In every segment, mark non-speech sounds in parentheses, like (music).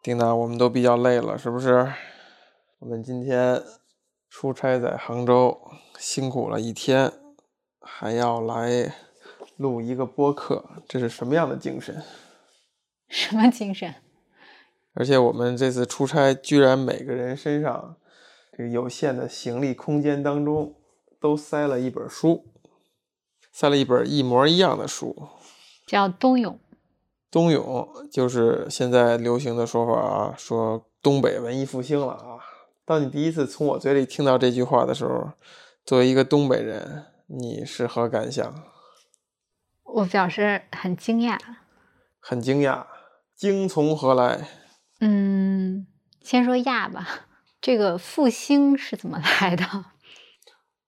丁娜，我们都比较累了，是不是？我们今天出差在杭州，辛苦了一天，还要来录一个播客，这是什么样的精神？(laughs) 什么精神？而且我们这次出差，居然每个人身上这个有限的行李空间当中，都塞了一本书，塞了一本一模一样的书，叫《冬泳》。冬泳就是现在流行的说法啊，说东北文艺复兴了啊。当你第一次从我嘴里听到这句话的时候，作为一个东北人，你是何感想？我表示很惊讶。很惊讶，惊从何来？嗯，先说亚吧。这个复兴是怎么来的？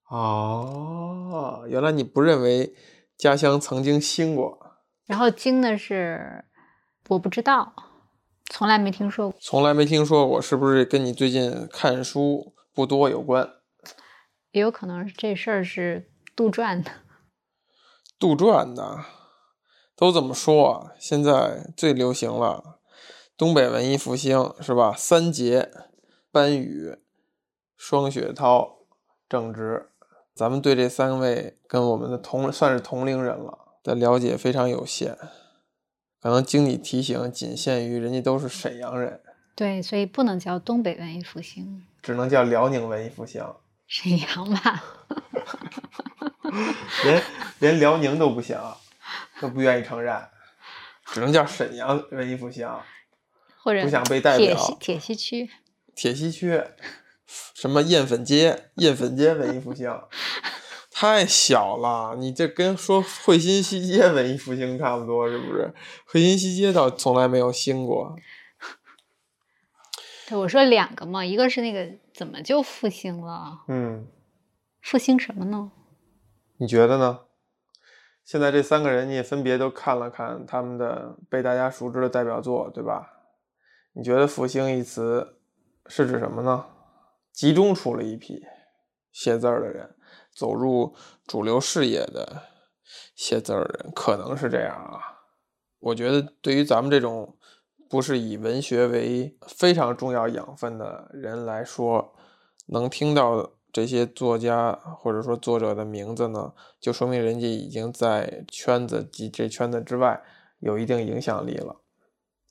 哦，原来你不认为家乡曾经兴过。然后惊的是，我不知道，从来没听说过。从来没听说过，是不是跟你最近看书不多有关？也有可能这事儿是杜撰的。(laughs) 杜撰的，都怎么说啊？现在最流行了，东北文艺复兴是吧？三杰，班宇、双雪涛、郑执，咱们对这三位跟我们的同算是同龄人了。的了解非常有限，可能经理提醒，仅限于人家都是沈阳人。对，所以不能叫东北文艺复兴，只能叫辽宁文艺复兴。沈阳吧，连连辽宁都不行，都不愿意承认，只能叫沈阳文艺复兴，或者不想被代表。铁西铁西区，铁西区，什么燕粉街？燕粉街文艺复兴。太小了，你这跟说惠新西街文艺复兴差不多，是不是？惠新西街倒从来没有兴过。(laughs) 对，我说两个嘛，一个是那个怎么就复兴了？嗯，复兴什么呢？你觉得呢？现在这三个人，你也分别都看了看他们的被大家熟知的代表作，对吧？你觉得“复兴”一词是指什么呢？集中出了一批写字儿的人。走入主流视野的写字儿人可能是这样啊。我觉得对于咱们这种不是以文学为非常重要养分的人来说，能听到这些作家或者说作者的名字呢，就说明人家已经在圈子及这圈子之外有一定影响力了，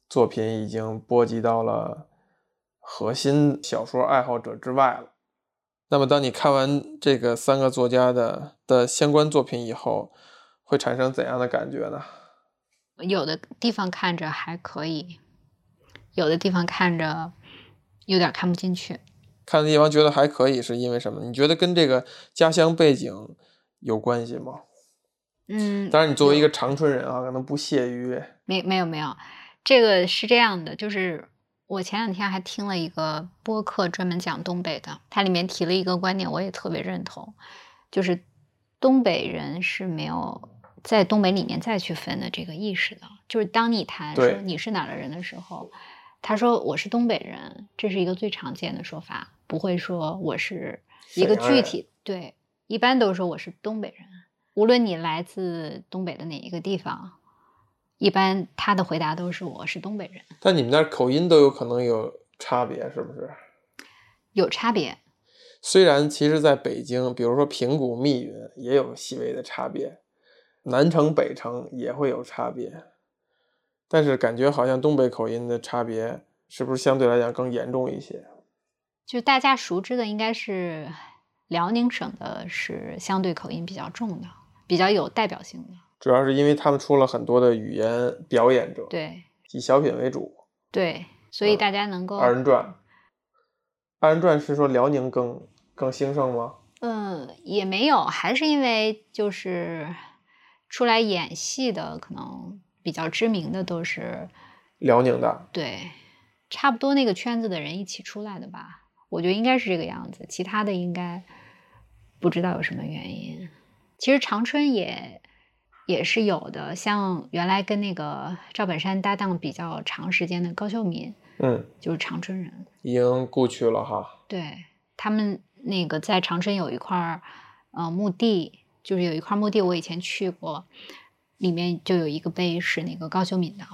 作品已经波及到了核心小说爱好者之外了。那么，当你看完这个三个作家的的相关作品以后，会产生怎样的感觉呢？有的地方看着还可以，有的地方看着有点看不进去。看的地方觉得还可以，是因为什么？你觉得跟这个家乡背景有关系吗？嗯，当然，你作为一个长春人啊，可能不屑于。没，没有，没有，这个是这样的，就是。我前两天还听了一个播客，专门讲东北的，它里面提了一个观点，我也特别认同，就是东北人是没有在东北里面再去分的这个意识的。就是当你谈说你是哪的人的时候，他说我是东北人，这是一个最常见的说法，不会说我是一个具体。对，一般都说我是东北人，无论你来自东北的哪一个地方。一般他的回答都是我是东北人，但你们那口音都有可能有差别，是不是？有差别。虽然其实在北京，比如说平谷、密云也有细微的差别，南城、北城也会有差别，但是感觉好像东北口音的差别是不是相对来讲更严重一些？就大家熟知的应该是辽宁省的，是相对口音比较重的，比较有代表性的。主要是因为他们出了很多的语言表演者，对，以小品为主，对，所以大家能够二人转。二人转是说辽宁更更兴盛吗？嗯，也没有，还是因为就是出来演戏的可能比较知名的都是辽宁的，对，差不多那个圈子的人一起出来的吧，我觉得应该是这个样子，其他的应该不知道有什么原因。其实长春也。也是有的，像原来跟那个赵本山搭档比较长时间的高秀敏，嗯，就是长春人，已经故去了哈。对他们那个在长春有一块呃墓地，就是有一块墓地，我以前去过，里面就有一个碑是那个高秀敏的，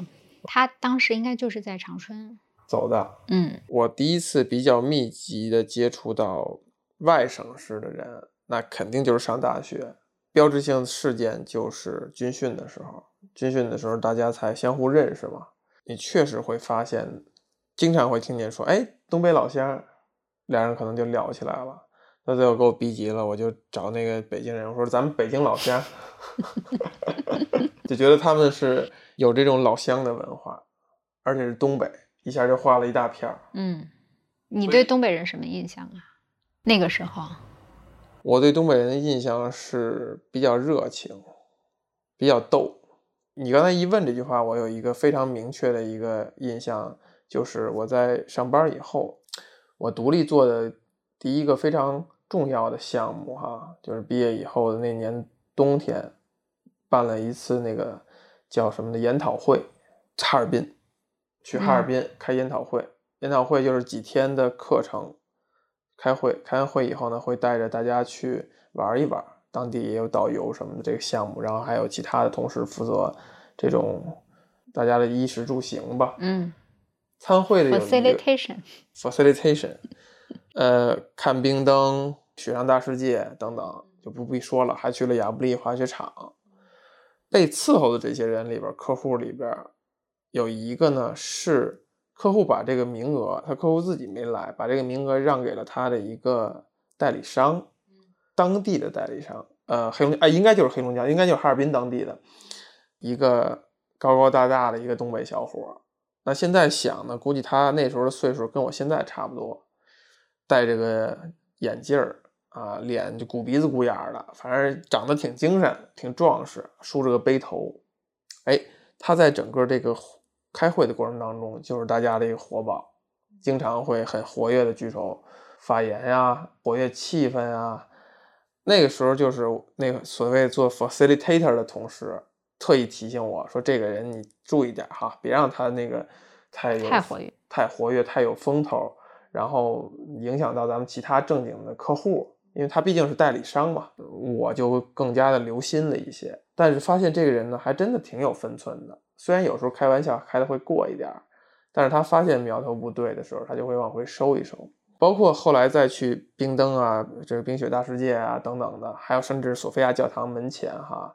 他当时应该就是在长春，走的。嗯我第一次比较密集的接触到外省市的人，那肯定就是上大学。标志性事件就是军训的时候，军训的时候大家才相互认识嘛。你确实会发现，经常会听见说：“哎，东北老乡。”俩人可能就聊起来了。那最后给我逼急了，我就找那个北京人，我说：“咱们北京老乡。(laughs) ”就觉得他们是有这种老乡的文化，而且是东北，一下就画了一大片儿。嗯，你对东北人什么印象啊？那个时候，我对东北人的印象是比较热情，比较逗。你刚才一问这句话，我有一个非常明确的一个印象，就是我在上班以后，我独立做的第一个非常重要的项目，哈，就是毕业以后的那年冬天，办了一次那个叫什么的研讨会，哈尔滨，去哈尔滨开研讨会，研讨会就是几天的课程。开会，开完会以后呢，会带着大家去玩一玩，当地也有导游什么的这个项目，然后还有其他的同事负责这种大家的衣食住行吧。嗯参会的有一个，facilitation，facilitation，(laughs) (laughs) 呃，看冰灯、雪上大世界等等就不必说了，还去了亚布力滑雪场。被伺候的这些人里边，客户里边有一个呢是。客户把这个名额，他客户自己没来，把这个名额让给了他的一个代理商，当地的代理商，呃，黑龙江，哎，应该就是黑龙江，应该就是哈尔滨当地的一个高高大大的一个东北小伙。那现在想呢，估计他那时候的岁数跟我现在差不多，戴着个眼镜儿啊，脸就鼓鼻子鼓眼儿的，反正长得挺精神，挺壮实，梳着个背头。哎，他在整个这个。开会的过程当中，就是大家的一个活宝，经常会很活跃的举手发言呀，活跃气氛呀。那个时候就是那个所谓做 facilitator 的同事特意提醒我说：“这个人你注意点哈，别让他那个太有太活跃、太活跃、太有风头，然后影响到咱们其他正经的客户，因为他毕竟是代理商嘛。”我就更加的留心了一些，但是发现这个人呢，还真的挺有分寸的。虽然有时候开玩笑开的会过一点儿，但是他发现苗头不对的时候，他就会往回收一收。包括后来再去冰灯啊，这个冰雪大世界啊等等的，还有甚至索菲亚教堂门前哈，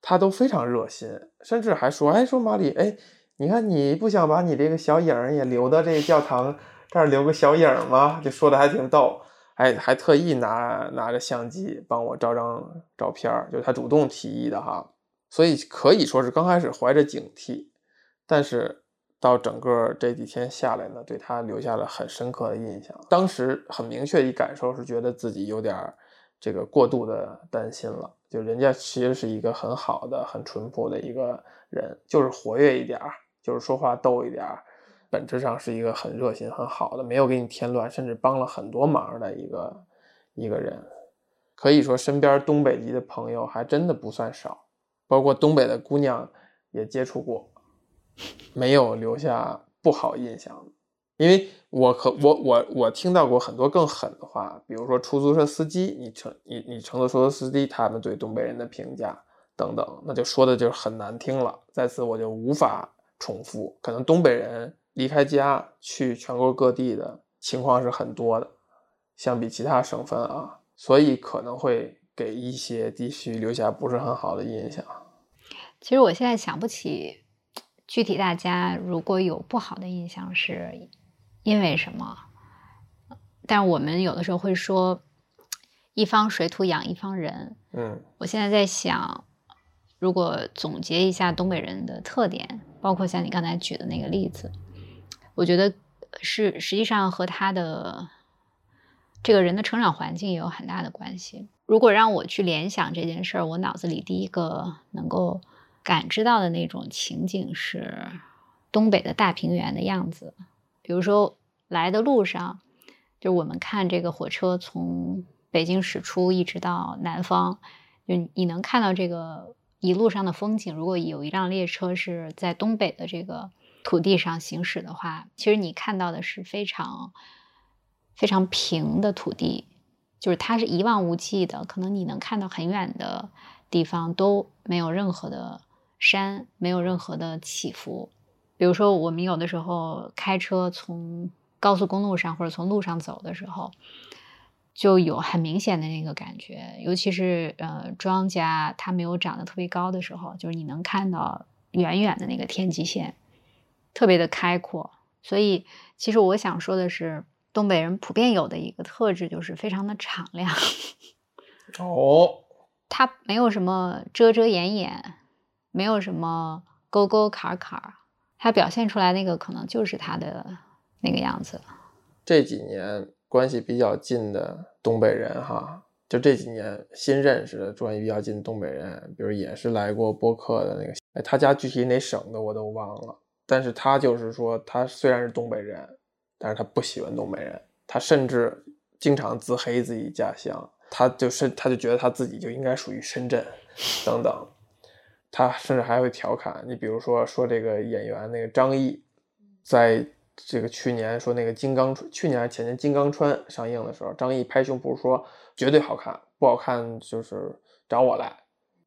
他都非常热心，甚至还说：“哎，说马里，哎，你看你不想把你这个小影儿也留到这个教堂这儿留个小影儿吗？”就说的还挺逗，还还特意拿拿着相机帮我照张照片儿，就是他主动提议的哈。所以可以说是刚开始怀着警惕，但是到整个这几天下来呢，对他留下了很深刻的印象。当时很明确一感受是觉得自己有点这个过度的担心了。就人家其实是一个很好的、很淳朴的一个人，就是活跃一点儿，就是说话逗一点儿，本质上是一个很热心、很好的，没有给你添乱，甚至帮了很多忙的一个一个人。可以说身边东北籍的朋友还真的不算少。包括东北的姑娘也接触过，没有留下不好印象。因为我可我我我听到过很多更狠的话，比如说出租车司机，你乘你你乘坐出租车司机，他们对东北人的评价等等，那就说的就是很难听了。在此我就无法重复。可能东北人离开家去全国各地的情况是很多的，相比其他省份啊，所以可能会给一些地区留下不是很好的印象。其实我现在想不起具体大家如果有不好的印象是因为什么，但我们有的时候会说一方水土养一方人。嗯，我现在在想，如果总结一下东北人的特点，包括像你刚才举的那个例子，我觉得是实际上和他的这个人的成长环境也有很大的关系。如果让我去联想这件事儿，我脑子里第一个能够感知到的那种情景是东北的大平原的样子。比如说来的路上，就我们看这个火车从北京驶出，一直到南方，就你能看到这个一路上的风景。如果有一辆列车是在东北的这个土地上行驶的话，其实你看到的是非常非常平的土地，就是它是一望无际的，可能你能看到很远的地方都没有任何的山，没有任何的起伏。比如说，我们有的时候开车从高速公路上或者从路上走的时候，就有很明显的那个感觉，尤其是呃庄稼它没有长得特别高的时候，就是你能看到远远的那个天际线，特别的开阔。所以，其实我想说的是，东北人普遍有的一个特质就是非常的敞亮。(laughs) 哦，他没有什么遮遮掩掩，没有什么沟沟坎坎，他表现出来那个可能就是他的那个样子。这几年关系比较近的东北人哈，就这几年新认识的关系比较近的东北人，比如也是来过播客的那个，哎，他家具体哪省的我都忘了，但是他就是说，他虽然是东北人，但是他不喜欢东北人，他甚至经常自黑自己家乡。他就是他就觉得他自己就应该属于深圳，等等，他甚至还会调侃你，比如说说这个演员那个张译，在这个去年说那个金刚，去年还前年金刚川上映的时候，张译拍胸脯说绝对好看，不好看就是找我来。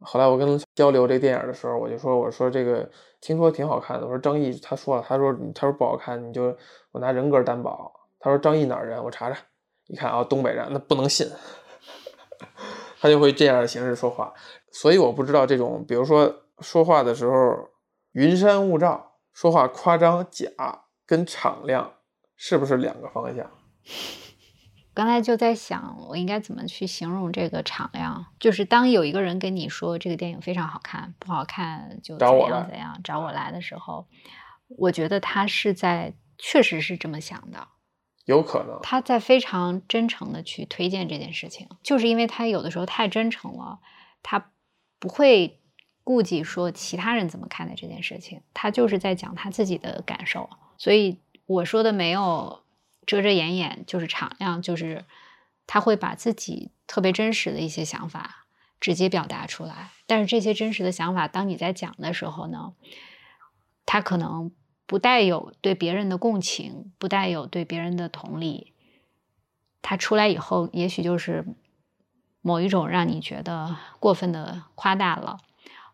后来我跟交流这电影的时候，我就说我说这个听说挺好看的，我说张译他说了，他说他说不好看，你就我拿人格担保。他说张译哪儿人？我查查，一看啊，东北人，那不能信。(laughs) 他就会这样的形式说话，所以我不知道这种，比如说说话的时候云山雾罩，说话夸张假跟敞亮是不是两个方向？刚才就在想，我应该怎么去形容这个敞亮？就是当有一个人跟你说这个电影非常好看，不好看就怎样怎样，找我来的时候，我觉得他是在确实是这么想的。有可能他在非常真诚的去推荐这件事情，就是因为他有的时候太真诚了，他不会顾及说其他人怎么看待这件事情，他就是在讲他自己的感受。所以我说的没有遮遮掩掩，就是敞亮，就是他会把自己特别真实的一些想法直接表达出来。但是这些真实的想法，当你在讲的时候呢，他可能。不带有对别人的共情，不带有对别人的同理，他出来以后，也许就是某一种让你觉得过分的夸大了，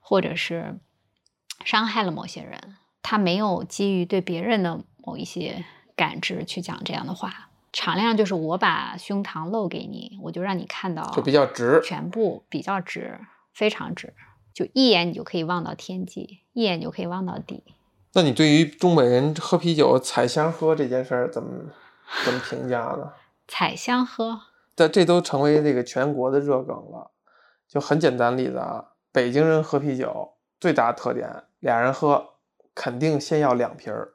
或者是伤害了某些人。他没有基于对别人的某一些感知去讲这样的话。敞亮就是我把胸膛露给你，我就让你看到，就比较直，全部比较直，非常直，就一眼你就可以望到天际，一眼就可以望到底。那你对于东北人喝啤酒采香喝这件事儿怎么怎么评价呢？(laughs) 采香喝，这这都成为这个全国的热梗了。就很简单例子啊，北京人喝啤酒最大的特点，俩人喝肯定先要两瓶儿，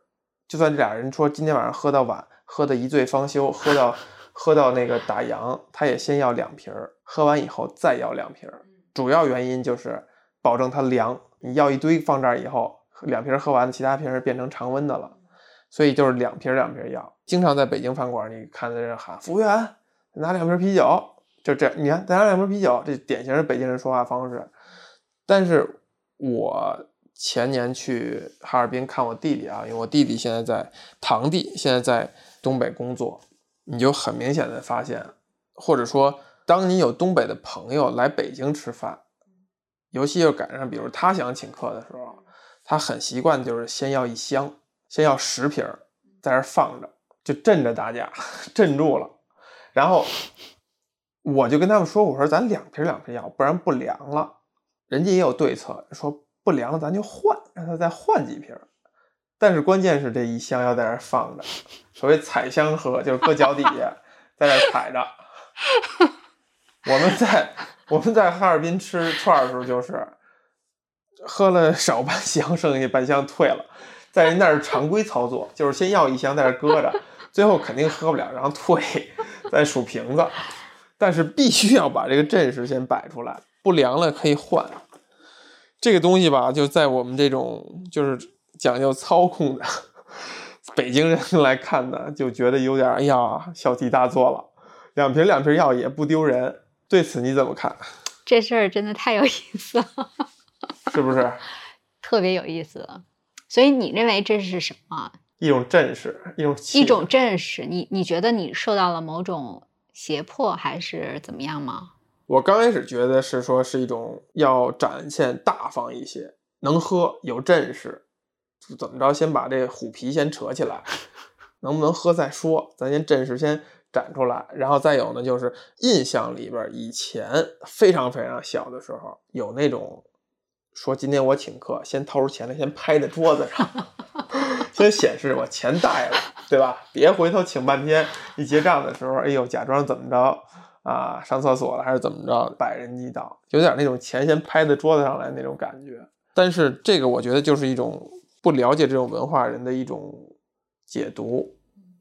就算这俩人说今天晚上喝到晚，喝的一醉方休，喝到 (laughs) 喝到那个打烊，他也先要两瓶儿，喝完以后再要两瓶儿。主要原因就是保证它凉，你要一堆放这儿以后。两瓶喝完，其他瓶是变成常温的了，所以就是两瓶两瓶要。经常在北京饭馆，你看在这喊服务员拿两瓶啤酒，就这，你看再拿两瓶啤酒，这典型的北京人说话方式。但是我前年去哈尔滨看我弟弟啊，因为我弟弟现在在堂弟现在在东北工作，你就很明显的发现，或者说当你有东北的朋友来北京吃饭，尤其又赶上比如他想请客的时候。他很习惯，就是先要一箱，先要十瓶，在这放着，就镇着大家，(laughs) 镇住了。然后我就跟他们说：“我说咱两瓶两瓶要，不然不凉了。”人家也有对策，说不凉了咱就换，让他再换几瓶。但是关键是这一箱要在这放着，所谓踩箱喝，就是搁脚底下在这踩着。我们在我们在哈尔滨吃串的时候就是。喝了少半箱，剩下半箱退了，在人那儿常规操作，就是先要一箱在这搁着，最后肯定喝不了，然后退，再数瓶子。但是必须要把这个阵势先摆出来，不凉了可以换。这个东西吧，就在我们这种就是讲究操控的 (laughs) 北京人来看呢，就觉得有点哎呀小题大做了。两瓶两瓶药也不丢人，对此你怎么看？这事儿真的太有意思了。(laughs) 是不是特别有意思？所以你认为这是什么？一种阵势，一种一种阵势。你你觉得你受到了某种胁迫，还是怎么样吗？我刚开始觉得是说是一种要展现大方一些，能喝有阵势，就怎么着，先把这虎皮先扯起来，(laughs) 能不能喝再说，咱先阵势先展出来。然后再有呢，就是印象里边以前非常非常小的时候，有那种说今天我请客，先掏出钱来，先拍在桌子上，(laughs) 先显示我钱带了，对吧？别回头请半天，一结账的时候，哎呦，假装怎么着啊，上厕所了还是怎么着，百人一倒，有点那种钱先拍在桌子上来那种感觉。但是这个我觉得就是一种不了解这种文化人的一种解读。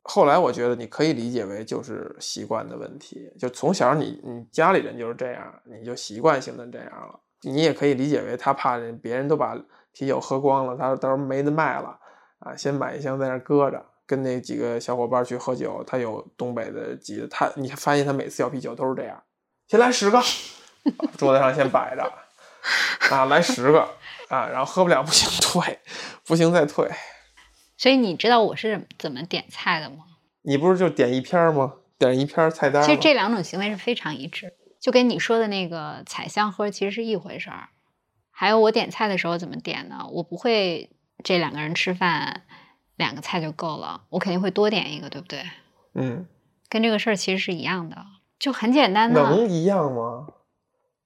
后来我觉得你可以理解为就是习惯的问题，就从小你你家里人就是这样，你就习惯性的这样了。你也可以理解为他怕人别人都把啤酒喝光了，他到时候没得卖了啊，先买一箱在那搁着，跟那几个小伙伴去喝酒。他有东北的急的，他你发现他每次要啤酒都是这样，先来十个，桌子上先摆着啊，来十个。啊，然后喝不了不行退，不行再退。所以你知道我是怎么点菜的吗？你不是就点一篇吗？点一篇菜单。其实这两种行为是非常一致，就跟你说的那个采香喝其实是一回事儿。还有我点菜的时候怎么点呢？我不会这两个人吃饭两个菜就够了，我肯定会多点一个，对不对？嗯，跟这个事儿其实是一样的，就很简单的。能一样吗？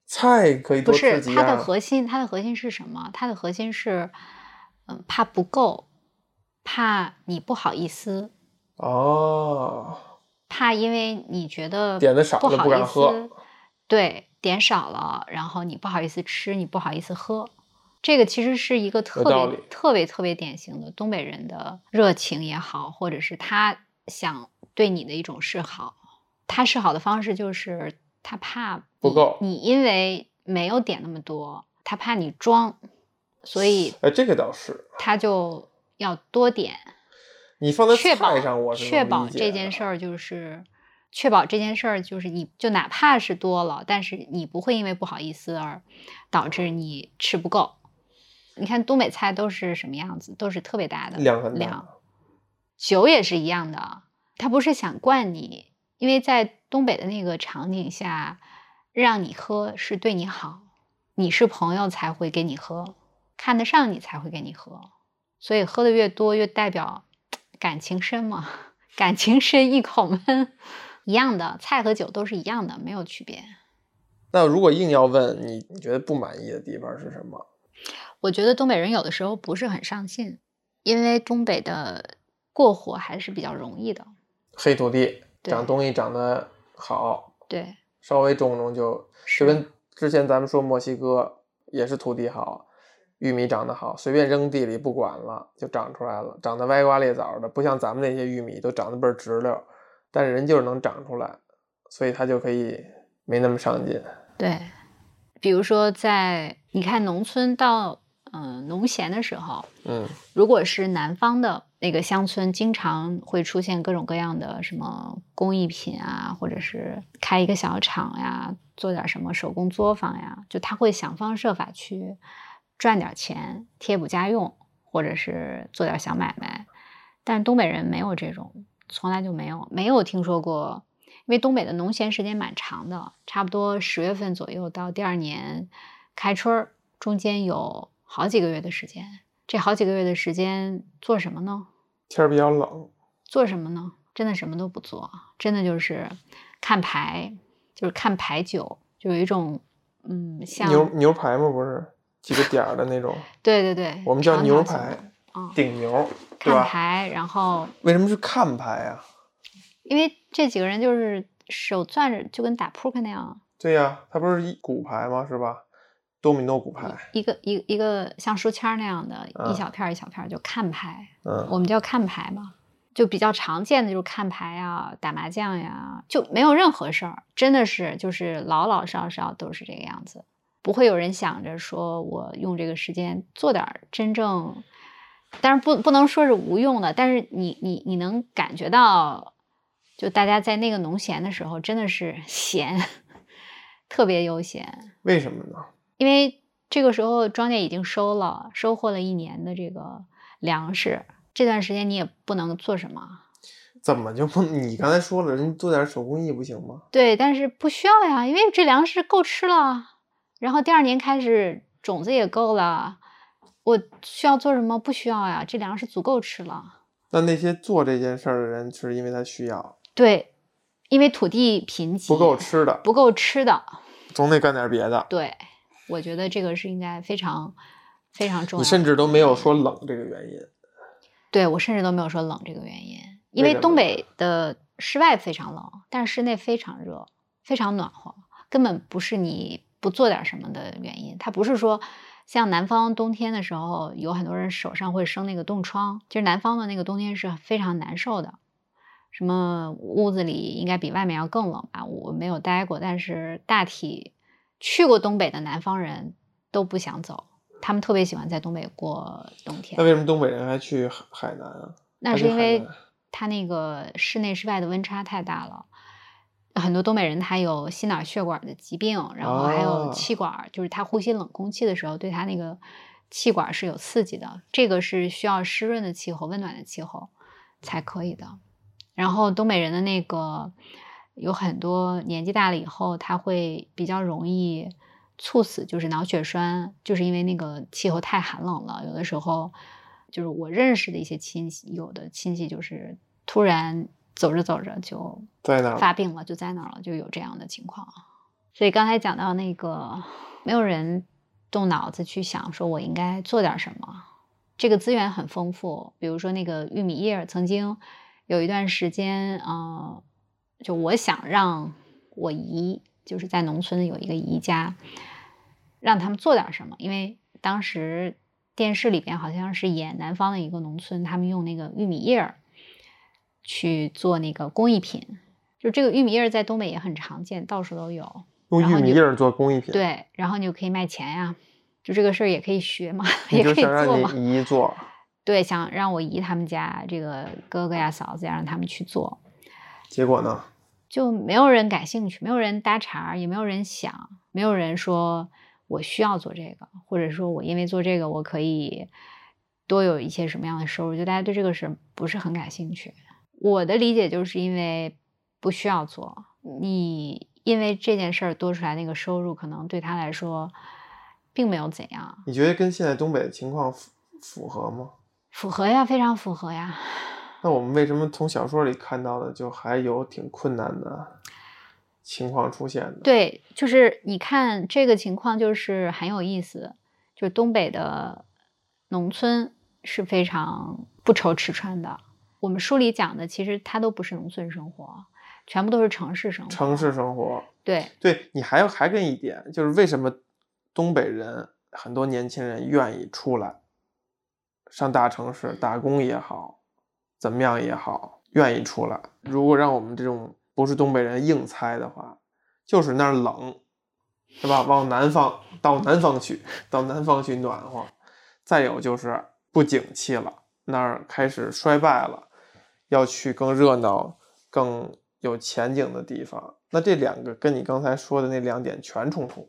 菜可以。不是它的核心，它的核心是什么？它的核心是，嗯，怕不够，怕你不好意思。哦。怕因为你觉得点的少了不敢喝。对，点少了，然后你不好意思吃，你不好意思喝。这个其实是一个特别特别特别典型的东北人的热情也好，或者是他想对你的一种示好。他示好的方式就是他怕。不够，你因为没有点那么多，他怕你装，所以哎，这个倒是，他就要多点。你放在菜上，我确保这件事儿就是确保这件事儿就是你就哪怕是多了，但是你不会因为不好意思而导致你吃不够。你看东北菜都是什么样子，都是特别大的量，量。酒也是一样的，他不是想灌你，因为在东北的那个场景下。让你喝是对你好，你是朋友才会给你喝，看得上你才会给你喝，所以喝的越多越代表感情深嘛，感情深一口闷，一样的菜和酒都是一样的，没有区别。那如果硬要问你，你觉得不满意的地方是什么？我觉得东北人有的时候不是很上进，因为东北的过火还是比较容易的。黑土地长东西长得好，对。稍微种种就就跟之前咱们说墨西哥也是土地好，玉米长得好，随便扔地里不管了就长出来了，长得歪瓜裂枣的，不像咱们那些玉米都长得倍儿直溜，但是人就是能长出来，所以他就可以没那么上进。对，比如说在你看农村到嗯农闲的时候，嗯，如果是南方的。那个乡村经常会出现各种各样的什么工艺品啊，或者是开一个小厂呀，做点什么手工作坊呀，就他会想方设法去赚点钱贴补家用，或者是做点小买卖。但是东北人没有这种，从来就没有没有听说过，因为东北的农闲时间蛮长的，差不多十月份左右到第二年开春儿，中间有好几个月的时间。这好几个月的时间做什么呢？天儿比较冷，做什么呢？真的什么都不做，真的就是看牌，就是看牌九，就有一种嗯，像牛牛排吗？不是几个点儿的那种？(laughs) 对对对，我们叫牛排，顶牛，看牌，然后为什么是看牌啊？因为这几个人就是手攥着，就跟打扑克那样。对呀，他不是一骨牌吗？是吧？多米诺骨牌，一个一一个像书签那样的，一小片一小片就看牌，嗯，我们叫看牌嘛，就比较常见的就是看牌呀、打麻将呀，就没有任何事儿，真的是就是老老少少都是这个样子，不会有人想着说我用这个时间做点真正，但是不不能说是无用的，但是你你你能感觉到，就大家在那个农闲的时候真的是 (laughs) 闲，特别悠闲，为什么呢？因为这个时候庄稼已经收了，收获了一年的这个粮食，这段时间你也不能做什么。怎么就不？你刚才说了，人做点手工艺不行吗？对，但是不需要呀，因为这粮食够吃了。然后第二年开始种子也够了，我需要做什么？不需要呀，这粮食足够吃了。那那些做这件事儿的人，是因为他需要，对，因为土地贫瘠，不够吃的，不够吃的，总得干点别的。对，我觉得这个是应该非常非常重要。你甚至都没有说冷这个原因。对我甚至都没有说冷这个原因，因为东北的室外非常冷，但是室内非常热，非常暖和，根本不是你不做点什么的原因。它不是说像南方冬天的时候，有很多人手上会生那个冻疮，其实南方的那个冬天是非常难受的。什么屋子里应该比外面要更冷吧？我没有待过，但是大体去过东北的南方人都不想走。他们特别喜欢在东北过冬天。那为什么东北人还去海南啊？那是因为他那个室内室外的温差太大了。很多东北人他有心脑血管的疾病，然后还有气管，就是他呼吸冷空气的时候，对他那个气管是有刺激的。这个是需要湿润的气候、温暖的气候才可以的。然后东北人的那个有很多年纪大了以后，他会比较容易。猝死就是脑血栓，就是因为那个气候太寒冷了。有的时候，就是我认识的一些亲戚，有的亲戚就是突然走着走着就在那发病了，就在那儿了，就有这样的情况。所以刚才讲到那个，没有人动脑子去想说我应该做点什么。这个资源很丰富，比如说那个玉米叶，曾经有一段时间，嗯，就我想让我姨，就是在农村有一个姨家。让他们做点什么，因为当时电视里边好像是演南方的一个农村，他们用那个玉米叶儿去做那个工艺品，就这个玉米叶儿在东北也很常见，到处都有。用玉米叶儿做工艺品，对，然后你就可以卖钱呀。就这个事儿也可以学嘛，(laughs) 也可以做嘛。姨做，对，想让我姨他们家这个哥哥呀、嫂子呀，让他们去做。结果呢？就没有人感兴趣，没有人搭茬，也没有人想，没有人说。我需要做这个，或者说我因为做这个，我可以多有一些什么样的收入？就大家对这个事不是很感兴趣。我的理解就是因为不需要做，你因为这件事儿多出来那个收入，可能对他来说并没有怎样。你觉得跟现在东北的情况符符合吗？符合呀，非常符合呀。那我们为什么从小说里看到的就还有挺困难的？情况出现的对，就是你看这个情况就是很有意思，就是东北的农村是非常不愁吃穿的。我们书里讲的其实它都不是农村生活，全部都是城市生活。城市生活，对对，你还要还跟一点，就是为什么东北人很多年轻人愿意出来上大城市打工也好，怎么样也好，愿意出来。如果让我们这种。不是东北人硬猜的话，就是那儿冷，是吧？往南方到南方去，到南方去暖和。再有就是不景气了，那儿开始衰败了，要去更热闹、更有前景的地方。那这两个跟你刚才说的那两点全冲突。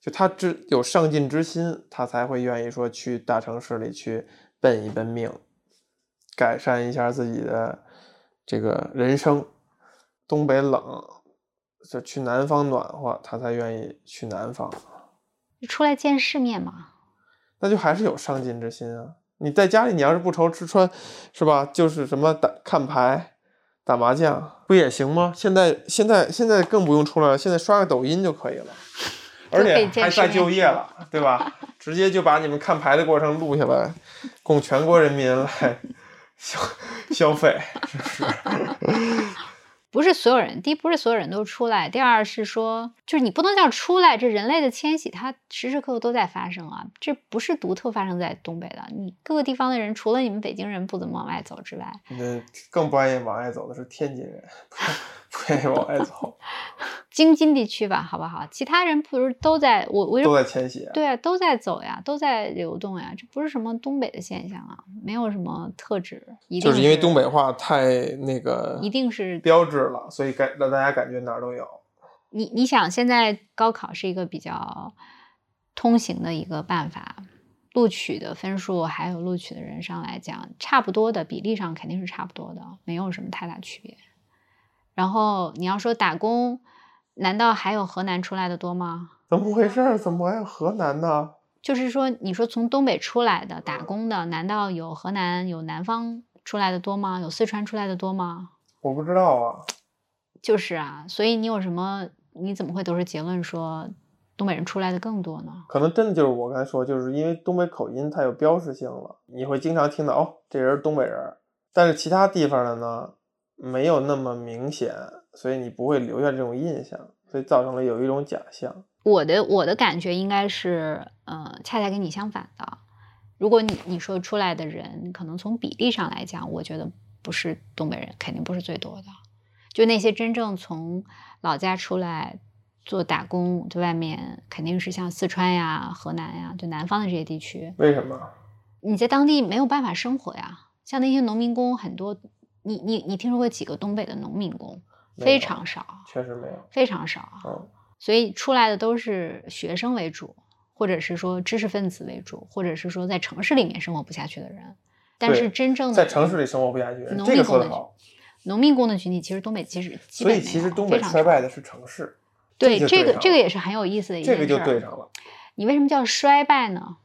就他只有上进之心，他才会愿意说去大城市里去奔一奔命，改善一下自己的这个人生。东北冷，就去南方暖和，他才愿意去南方。你出来见世面嘛？那就还是有上进之心啊！你在家里，你要是不愁吃穿，是吧？就是什么打看牌、打麻将，不也行吗？现在现在现在更不用出来了，现在刷个抖音就可以了，(laughs) 而且还再就业了，对吧？(laughs) 直接就把你们看牌的过程录下来，供全国人民来消消费，是 (laughs) 不是？(laughs) 不是所有人，第一不是所有人都出来，第二是说，就是你不能叫出来，这人类的迁徙它时时刻刻都在发生啊，这不是独特发生在东北的，你各个地方的人，除了你们北京人不怎么往外走之外，那更不愿意往外走的是天津人。(laughs) 不愿意往外走，(laughs) 京津地区吧，好不好？其他人不是都在我我都在迁徙，对啊，都在走呀，都在流动呀，这不是什么东北的现象啊，没有什么特质，就是因为东北话太那个，一定是标志了，所以感让大家感觉哪儿都有。你你想，现在高考是一个比较通行的一个办法，录取的分数还有录取的人上来讲，差不多的比例上肯定是差不多的，没有什么太大区别。然后你要说打工，难道还有河南出来的多吗？怎么回事？怎么还有河南呢？就是说，你说从东北出来的打工的，难道有河南有南方出来的多吗？有四川出来的多吗？我不知道啊。就是啊，所以你有什么？你怎么会得出结论说东北人出来的更多呢？可能真的就是我刚才说，就是因为东北口音它有标识性了，你会经常听到哦，这人是东北人，但是其他地方的呢没有那么明显，所以你不会留下这种印象，所以造成了有一种假象。我的我的感觉应该是，呃，恰恰跟你相反的。如果你你说出来的人，可能从比例上来讲，我觉得不是东北人，肯定不是最多的。就那些真正从老家出来做打工，在外面肯定是像四川呀、河南呀，就南方的这些地区。为什么？你在当地没有办法生活呀。像那些农民工，很多，你你你听说过几个东北的农民工？非常少，确实没有，非常少。嗯。所以出来的都是学生为主，或者是说知识分子为主，或者是说在城市里面生活不下去的人。但是真正的在城市里生活不下去，这个说得好。农民工的群体其实东北其实基本所以其实东北衰败的是城市。对这个这个也是很有意思的一件事。这个就对上了。你为什么叫衰败呢？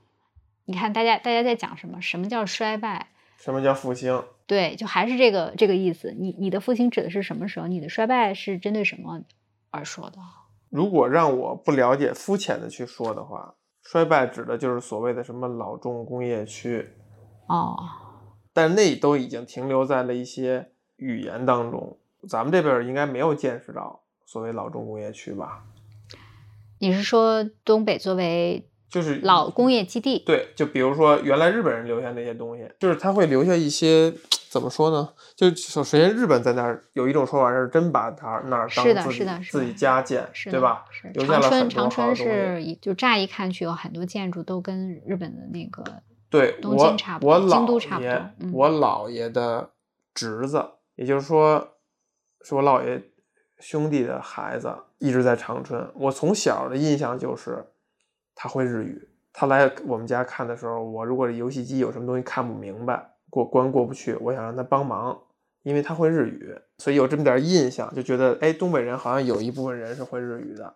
你看大家大家在讲什么？什么叫衰败？什么叫复兴？对，就还是这个这个意思。你你的复兴指的是什么时候？你的衰败是针对什么而说的？如果让我不了解、肤浅的去说的话，衰败指的就是所谓的什么老重工业区。哦。但那都已经停留在了一些语言当中，咱们这边应该没有见识到所谓老重工业区吧？你是说东北作为就是老工业基地？对，就比如说原来日本人留下那些东西，就是他会留下一些。怎么说呢？就首首先，日本在那儿有一种说法是真把它那儿当自己自己家建，对吧？留下了很多长春是就乍一看去有很多建筑都跟日本的那个对东京差不多，京都差不多。我姥爷的侄子，也就是说是我姥爷兄弟的孩子，一直在长春。我从小的印象就是他会日语。他来我们家看的时候，我如果游戏机有什么东西看不明白。过关过不去，我想让他帮忙，因为他会日语，所以有这么点印象，就觉得哎，东北人好像有一部分人是会日语的。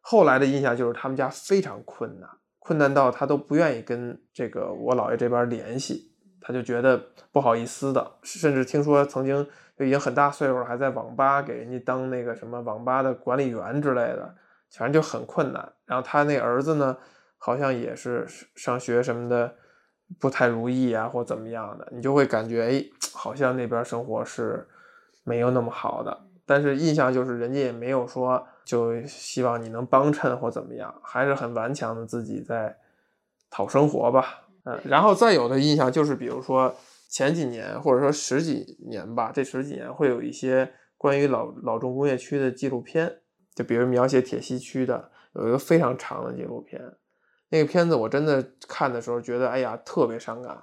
后来的印象就是他们家非常困难，困难到他都不愿意跟这个我姥爷这边联系，他就觉得不好意思的，甚至听说曾经就已经很大岁数了，还在网吧给人家当那个什么网吧的管理员之类的，反正就很困难。然后他那儿子呢，好像也是上学什么的。不太如意啊，或怎么样的，你就会感觉哎，好像那边生活是没有那么好的。但是印象就是人家也没有说就希望你能帮衬或怎么样，还是很顽强的自己在讨生活吧。嗯，然后再有的印象就是，比如说前几年或者说十几年吧，这十几年会有一些关于老老重工业区的纪录片，就比如描写铁西区的，有一个非常长的纪录片。那个片子我真的看的时候觉得，哎呀，特别伤感，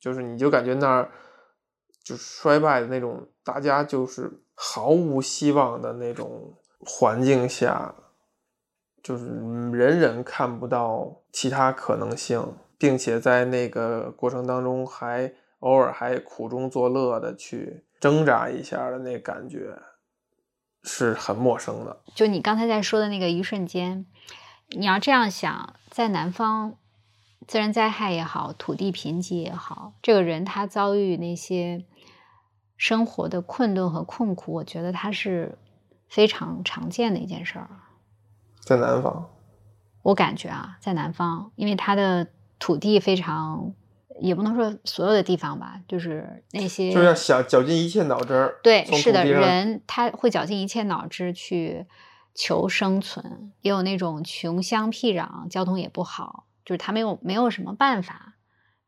就是你就感觉那儿就衰败的那种，大家就是毫无希望的那种环境下，就是人人看不到其他可能性，并且在那个过程当中还偶尔还苦中作乐的去挣扎一下的那感觉，是很陌生的。就你刚才在说的那个一瞬间。你要这样想，在南方，自然灾害也好，土地贫瘠也好，这个人他遭遇那些生活的困顿和困苦，我觉得他是非常常见的一件事儿。在南方，我感觉啊，在南方，因为他的土地非常，也不能说所有的地方吧，就是那些，就是要想绞尽一切脑汁儿，对，是的，人他会绞尽一切脑汁去。求生存，也有那种穷乡僻壤，交通也不好，就是他没有没有什么办法，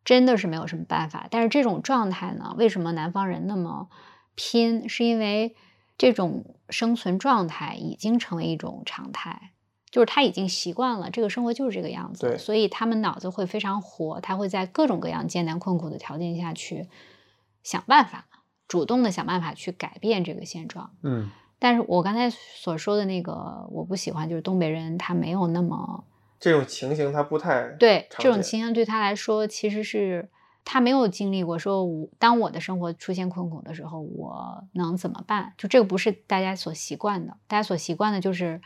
真的是没有什么办法。但是这种状态呢，为什么南方人那么拼？是因为这种生存状态已经成为一种常态，就是他已经习惯了这个生活就是这个样子，所以他们脑子会非常活，他会在各种各样艰难困苦的条件下去想办法，主动的想办法去改变这个现状。嗯。但是我刚才所说的那个我不喜欢，就是东北人他没有那么这种情形，他不太对这种情形对他来说，其实是他没有经历过。说我当我的生活出现困苦的时候，我能怎么办？就这个不是大家所习惯的，大家所习惯的就是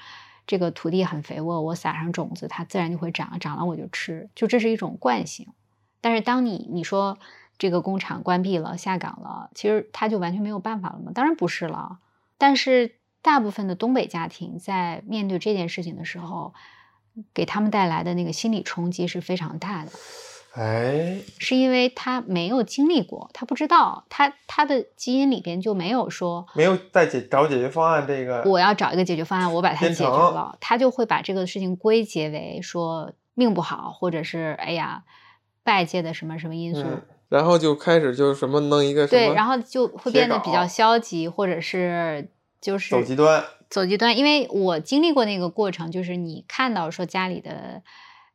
这个土地很肥沃，我撒上种子，它自然就会长，长了我就吃，就这是一种惯性。但是当你你说这个工厂关闭了、下岗了，其实他就完全没有办法了吗？当然不是了。但是大部分的东北家庭在面对这件事情的时候，给他们带来的那个心理冲击是非常大的。哎，是因为他没有经历过，他不知道，他他的基因里边就没有说没有在解找解决方案这个。我要找一个解决方案，我把它解决了，他就会把这个事情归结为说命不好，或者是哎呀外界的什么什么因素。嗯，然后就开始就什么弄一个什对，然后就会变得比较消极，或者是就是走极端。走极端。因为我经历过那个过程，就是你看到说家里的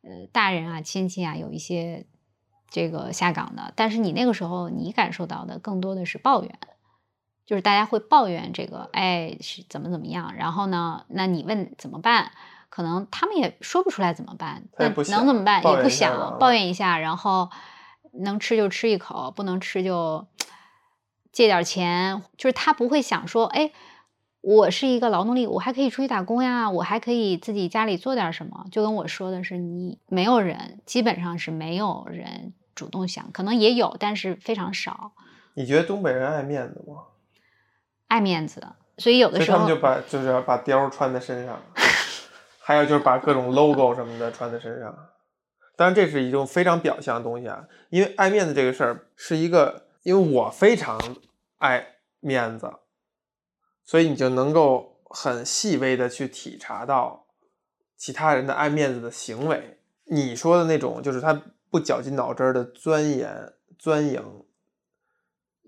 呃大人啊、亲戚啊有一些这个下岗的，但是你那个时候你感受到的更多的是抱怨，就是大家会抱怨这个，哎是怎么怎么样，然后呢，那你问怎么办？可能他们也说不出来怎么办，那能怎么办？也不想抱怨一下，然后能吃就吃一口，不能吃就借点钱，就是他不会想说，哎，我是一个劳动力，我还可以出去打工呀，我还可以自己家里做点什么。就跟我说的是，你没有人，基本上是没有人主动想，可能也有，但是非常少，你觉得东北人爱面子吗？爱面子，所以有的时候他们就把就是要把貂穿在身上，(laughs) 还有就是把各种 logo 什么的穿在身上。当然，这是一种非常表象的东西啊，因为爱面子这个事儿是一个，因为我非常爱面子，所以你就能够很细微的去体察到其他人的爱面子的行为。你说的那种，就是他不绞尽脑汁的钻研钻营，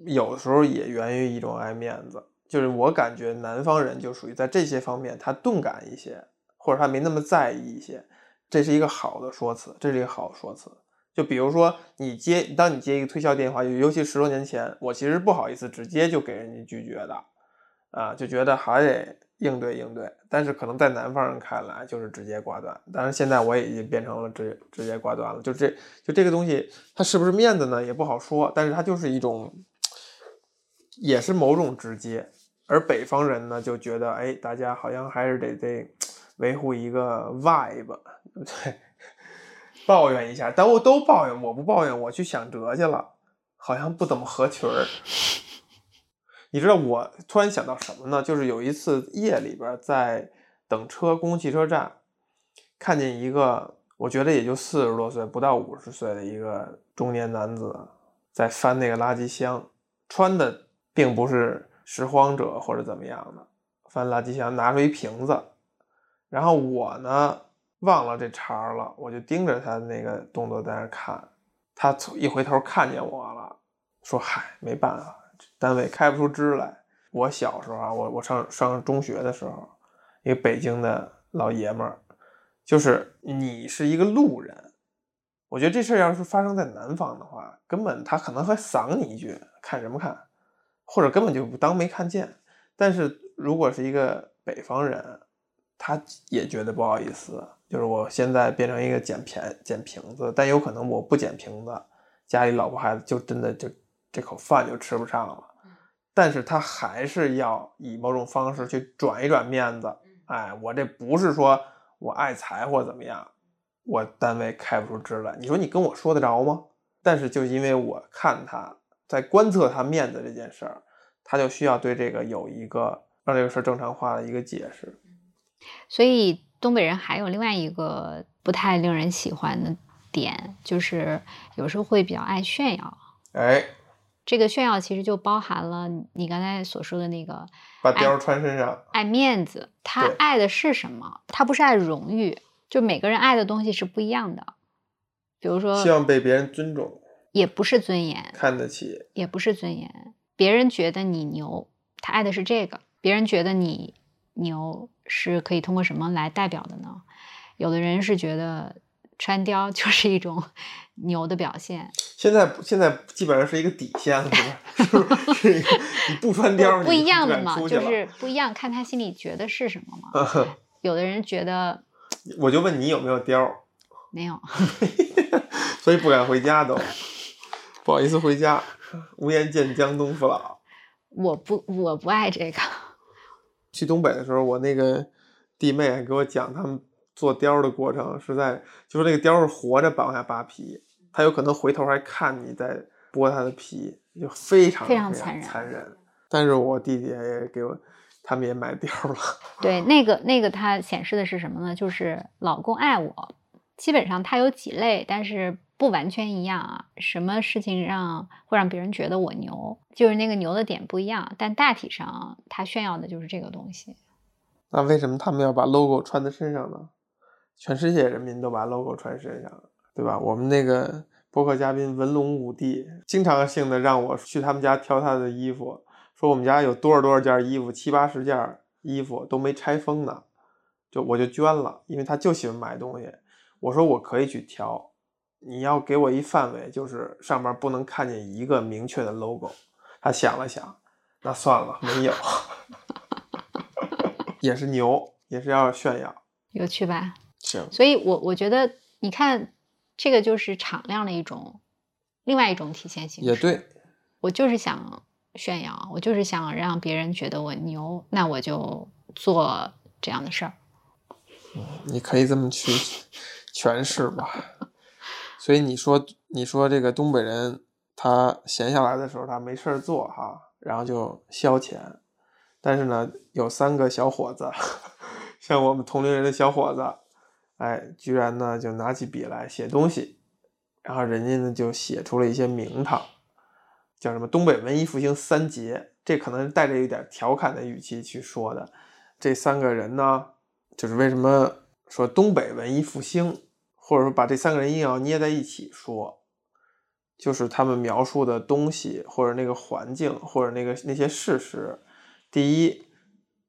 有时候也源于一种爱面子。就是我感觉南方人就属于在这些方面他钝感一些，或者他没那么在意一些，这是一个好的说辞，这是一个好说辞。就比如说你接，当你接一个推销电话，尤其十多年前，我其实不好意思直接就给人家拒绝的，啊，就觉得还得应对应对。但是可能在南方人看来就是直接挂断，当然现在我已经变成了直直接挂断了。就这就这个东西，它是不是面子呢？也不好说，但是它就是一种，也是某种直接。而北方人呢，就觉得哎，大家好像还是得得维护一个 vibe，对 (laughs) 不对？抱怨一下，但我都抱怨，我不抱怨，我去想辙去了，好像不怎么合群儿。你知道我突然想到什么呢？就是有一次夜里边在等车，公共汽车站，看见一个我觉得也就四十多岁，不到五十岁的一个中年男子在翻那个垃圾箱，穿的并不是拾荒者或者怎么样的，翻垃圾箱拿出一瓶子，然后我呢忘了这茬了，我就盯着他那个动作在那看，他一回头看见我了，说：“嗨，没办法，单位开不出支来。”我小时候啊，我我上上中学的时候，一个北京的老爷们儿，就是你是一个路人，我觉得这事儿要是发生在南方的话，根本他可能会赏你一句“看什么看”，或者根本就不当没看见。但是如果是一个北方人，他也觉得不好意思，就是我现在变成一个捡便捡瓶子，但有可能我不捡瓶子，家里老婆孩子就真的就这口饭就吃不上了。但是他还是要以某种方式去转一转面子。哎，我这不是说我爱财或怎么样，我单位开不出支来，你说你跟我说得着吗？但是就因为我看他在观测他面子这件事儿，他就需要对这个有一个让这个事儿正常化的一个解释。所以东北人还有另外一个不太令人喜欢的点，就是有时候会比较爱炫耀。哎，这个炫耀其实就包含了你刚才所说的那个把貂穿身上，爱面子，他爱的是什么？他不是爱荣誉，就每个人爱的东西是不一样的。比如说希，望被别人尊重、也不是尊严，看得起。也不是尊严。别人觉得你牛，他爱的是这个；别人觉得你牛是可以通过什么来代表的呢？有的人是觉得穿貂就是一种牛的表现，现在现在基本上是一个底线了，是不 (laughs) 你不穿貂儿，不一样的嘛，就是不一样，看他心里觉得是什么嘛。有的人觉得我就问你有没有貂，没有，(laughs) 所以不敢回家都，(laughs) 不好意思回家，无颜见江东父老。我不我不爱这个。去东北的时候，我那个弟妹给我讲他们做貂的过程，是在就是那个貂是活着往下扒皮，他有可能回头还看你在剥它的皮，就非常非常残残忍残忍。但是我弟弟也给我，他们也买貂了。对，那个那个它显示的是什么呢？就是老公爱我，基本上它有几类，但是不完全一样啊。什么事情让会让别人觉得我牛，就是那个牛的点不一样，但大体上它炫耀的就是这个东西。那为什么他们要把 logo 穿在身上呢？全世界人民都把 logo 穿身上，对吧？我们那个播客嘉宾文龙五弟，经常性的让我去他们家挑他的衣服，说我们家有多少多少件衣服，七八十件衣服都没拆封呢，就我就捐了，因为他就喜欢买东西。我说我可以去挑，你要给我一范围，就是上面不能看见一个明确的 logo。他想了想，那算了，没有。(laughs) 也是牛，也是要炫耀。有趣吧？行，所以我我觉得，你看这个就是敞亮的一种，另外一种体现形式。也对，我就是想炫耀，我就是想让别人觉得我牛，那我就做这样的事儿。你可以这么去诠释吧。所以你说，你说这个东北人，他闲下来的时候，他没事儿做哈，然后就消遣。但是呢，有三个小伙子，(laughs) 像我们同龄人的小伙子，哎，居然呢就拿起笔来写东西，然后人家呢就写出了一些名堂，叫什么“东北文艺复兴三杰”，这可能带着一点调侃的语气去说的。这三个人呢，就是为什么说东北文艺复兴，或者说把这三个人硬要捏在一起说，就是他们描述的东西，或者那个环境，或者那个那些事实。第一，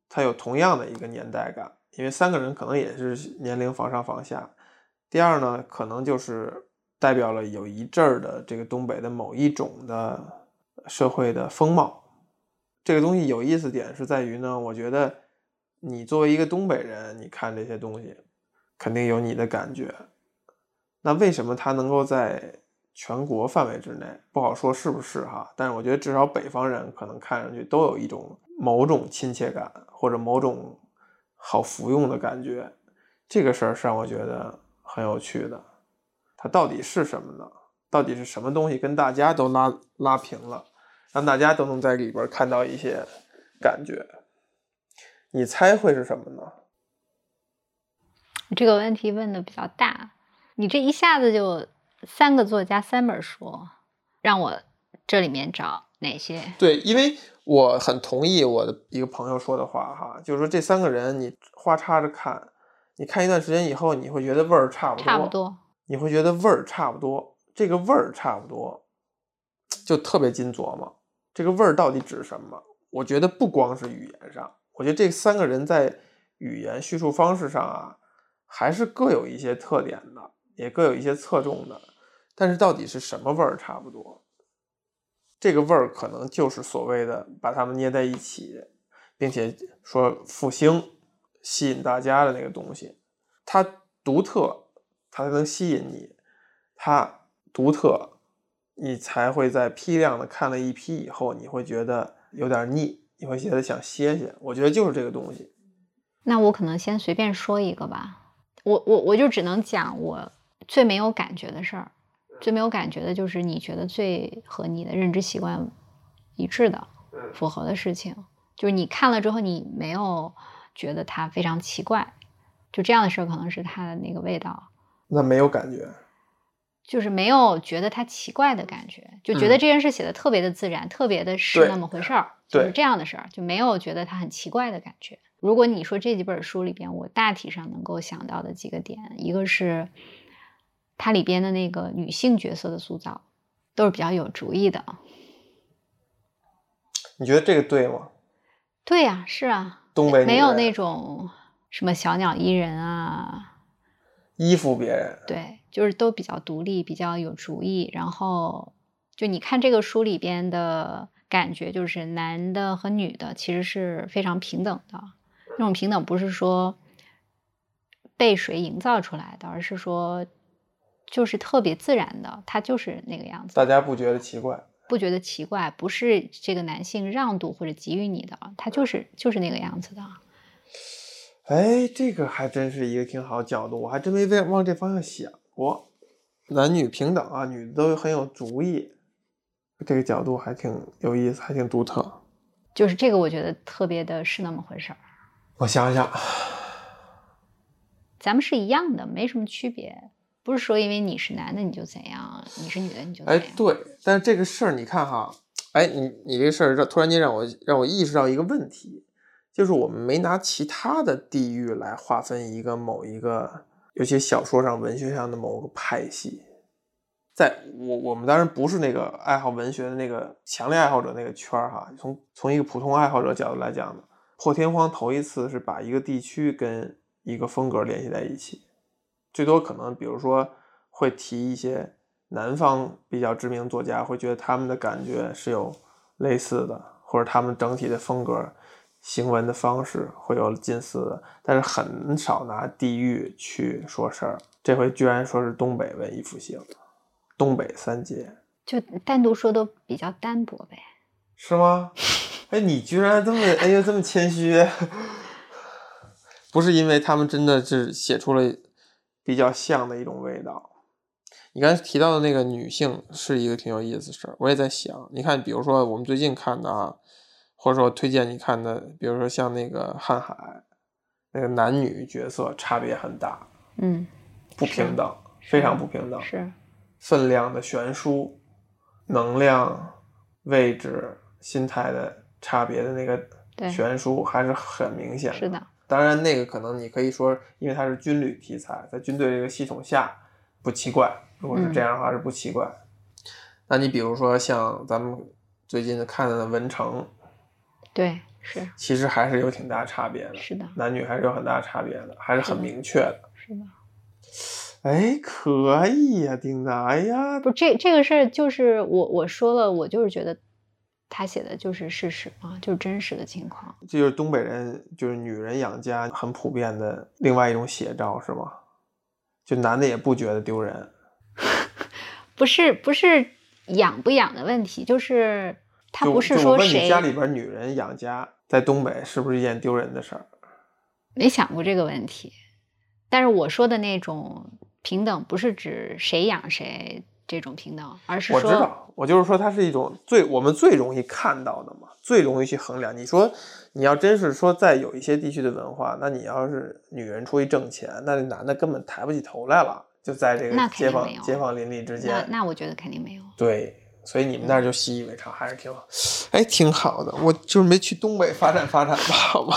它有同样的一个年代感，因为三个人可能也是年龄房上房下。第二呢，可能就是代表了有一阵儿的这个东北的某一种的社会的风貌。这个东西有意思点是在于呢，我觉得你作为一个东北人，你看这些东西，肯定有你的感觉。那为什么它能够在全国范围之内不好说是不是哈？但是我觉得至少北方人可能看上去都有一种。某种亲切感，或者某种好服用的感觉，这个事儿是让我觉得很有趣的。它到底是什么呢？到底是什么东西跟大家都拉拉平了，让大家都能在里边看到一些感觉？你猜会是什么呢？这个问题问的比较大，你这一下子就三个作家三本书，让我这里面找哪些？对，因为。我很同意我的一个朋友说的话哈，就是说这三个人你花插着看，你看一段时间以后，你会觉得味儿差不多，差不多，你会觉得味儿差不多，这个味儿差不多，就特别金琢磨，这个味儿到底指什么？我觉得不光是语言上，我觉得这三个人在语言叙述方式上啊，还是各有一些特点的，也各有一些侧重的，但是到底是什么味儿差不多？这个味儿可能就是所谓的把它们捏在一起，并且说复兴吸引大家的那个东西，它独特，它才能吸引你，它独特，你才会在批量的看了一批以后，你会觉得有点腻，你会觉得想歇歇。我觉得就是这个东西。那我可能先随便说一个吧，我我我就只能讲我最没有感觉的事儿。最没有感觉的就是你觉得最和你的认知习惯一致的、符合的事情，就是你看了之后你没有觉得它非常奇怪，就这样的事儿可能是它的那个味道。那没有感觉，就是没有觉得它奇怪的感觉，就觉得这件事写的特别的自然，特别的是那么回事儿，就是这样的事儿，就没有觉得它很奇怪的感觉。如果你说这几本书里边，我大体上能够想到的几个点，一个是。它里边的那个女性角色的塑造都是比较有主意的，(tsk) 你觉得这个对吗？对呀，是啊，东北没有那种什么小鸟依人啊，依附别人，对，就是都比较独立，比较有主意。然后就你看这个书里边的感觉，就是男的和女的其实是非常平等的，那种平等不是说被谁营造出来的，而是说。就是特别自然的，他就是那个样子，大家不觉得奇怪？不觉得奇怪，不是这个男性让渡或者给予你的，他就是就是那个样子的。哎，这个还真是一个挺好角度，我还真没在往这方向想过。男女平等啊，女的都很有主意，这个角度还挺有意思，还挺独特。就是这个，我觉得特别的是那么回事儿。我想想，咱们是一样的，没什么区别。不是说因为你是男的你就怎样，你是女的你就怎样。哎，对，但是这个事儿你看哈，哎，你你这个事儿让突然间让我让我意识到一个问题，就是我们没拿其他的地域来划分一个某一个，尤其小说上、文学上的某个派系。在我我们当然不是那个爱好文学的那个强烈爱好者那个圈儿哈，从从一个普通爱好者角度来讲呢，破天荒头一次是把一个地区跟一个风格联系在一起。最多可能，比如说会提一些南方比较知名作家，会觉得他们的感觉是有类似的，或者他们整体的风格、行文的方式会有近似的，但是很少拿地域去说事儿。这回居然说是东北文艺复兴，东北三杰，就单独说都比较单薄呗，是吗？哎，你居然这么哎呀这么谦虚，(laughs) 不是因为他们真的是写出了。比较像的一种味道。你刚才提到的那个女性是一个挺有意思的事儿，我也在想，你看，比如说我们最近看的啊，或者说推荐你看的，比如说像那个《瀚海》，那个男女角色差别很大，嗯，不平等，非常不平等，是分量的悬殊，能量、位置、心态的差别的那个悬殊还是很明显的，是的。当然，那个可能你可以说，因为它是军旅题材，在军队这个系统下不奇怪。如果是这样的话，是不奇怪。那你比如说像咱们最近看的《文成》，对，是，其实还是有挺大差别的。是的，男女还是有很大差别的，还是很明确的。是的。哎，可以呀，丁子。哎呀，不，这这个事儿就是我我说了，我就是觉得。他写的就是事实啊，就是真实的情况。这就是东北人，就是女人养家很普遍的另外一种写照，是吗？就男的也不觉得丢人。(laughs) 不是，不是养不养的问题，就是他不是说谁家里边女人养家在东北是不是一件丢人的事儿？没想过这个问题。但是我说的那种平等，不是指谁养谁。这种频道，而是我知道，我就是说，它是一种最我们最容易看到的嘛，最容易去衡量。你说，你要真是说在有一些地区的文化，那你要是女人出去挣钱，那男的根本抬不起头来了，就在这个街坊街坊邻里之间。那那我觉得肯定没有。对，所以你们那儿就习以为常，还是挺好，哎，挺好的。我就是没去东北发展发展吧，好吧。